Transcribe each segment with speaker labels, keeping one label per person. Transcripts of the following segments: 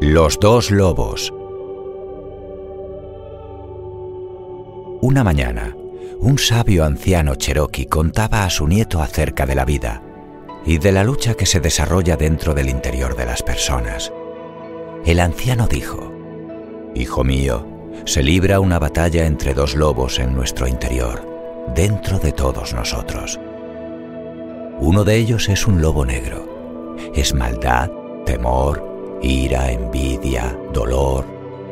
Speaker 1: Los dos lobos. Una mañana, un sabio anciano cherokee contaba a su nieto acerca de la vida y de la lucha que se desarrolla dentro del interior de las personas. El anciano dijo, Hijo mío, se libra una batalla entre dos lobos en nuestro interior, dentro de todos nosotros. Uno de ellos es un lobo negro. Es maldad, temor, ira, envidia, dolor,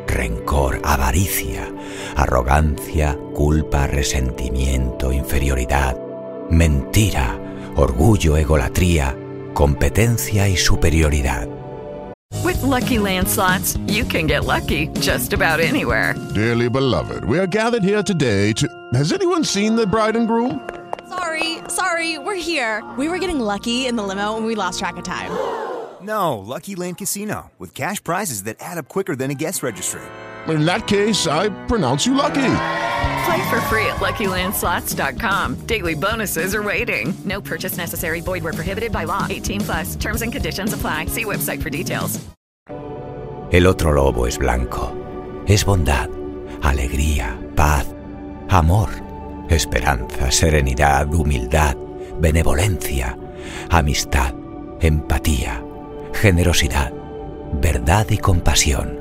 Speaker 1: rencor, avaricia, arrogancia, culpa, resentimiento, inferioridad, mentira, orgullo, egolatría, competencia y superioridad.
Speaker 2: With Lucky Land slots, you can get lucky just about anywhere.
Speaker 3: Dearly beloved, we are gathered here today to. Has anyone seen the bride and groom?
Speaker 4: Sorry, sorry, we're here. We were getting lucky in the limo and we lost track of time.
Speaker 5: No, Lucky Land Casino, with cash prizes that add up quicker than a guest registry.
Speaker 3: In that case, I pronounce you lucky.
Speaker 2: Play for free at LuckyLandSlots.com. Daily bonuses are waiting. No purchase necessary. Void where prohibited by law. 18 plus. Terms and conditions apply. See website for details.
Speaker 1: El otro lobo es blanco. Es bondad, alegría, paz, amor, esperanza, serenidad, humildad, benevolencia, amistad, empatía, generosidad, verdad y compasión.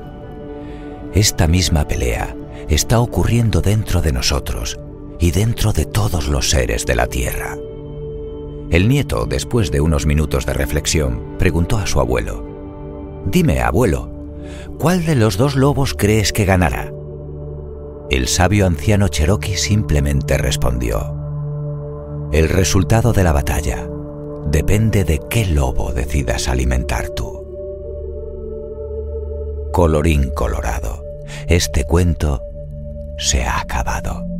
Speaker 1: Esta misma pelea está ocurriendo dentro de nosotros y dentro de todos los seres de la Tierra. El nieto, después de unos minutos de reflexión, preguntó a su abuelo, Dime, abuelo, ¿cuál de los dos lobos crees que ganará? El sabio anciano Cherokee simplemente respondió, El resultado de la batalla depende de qué lobo decidas alimentar tú. Colorín colorado, este cuento se ha acabado.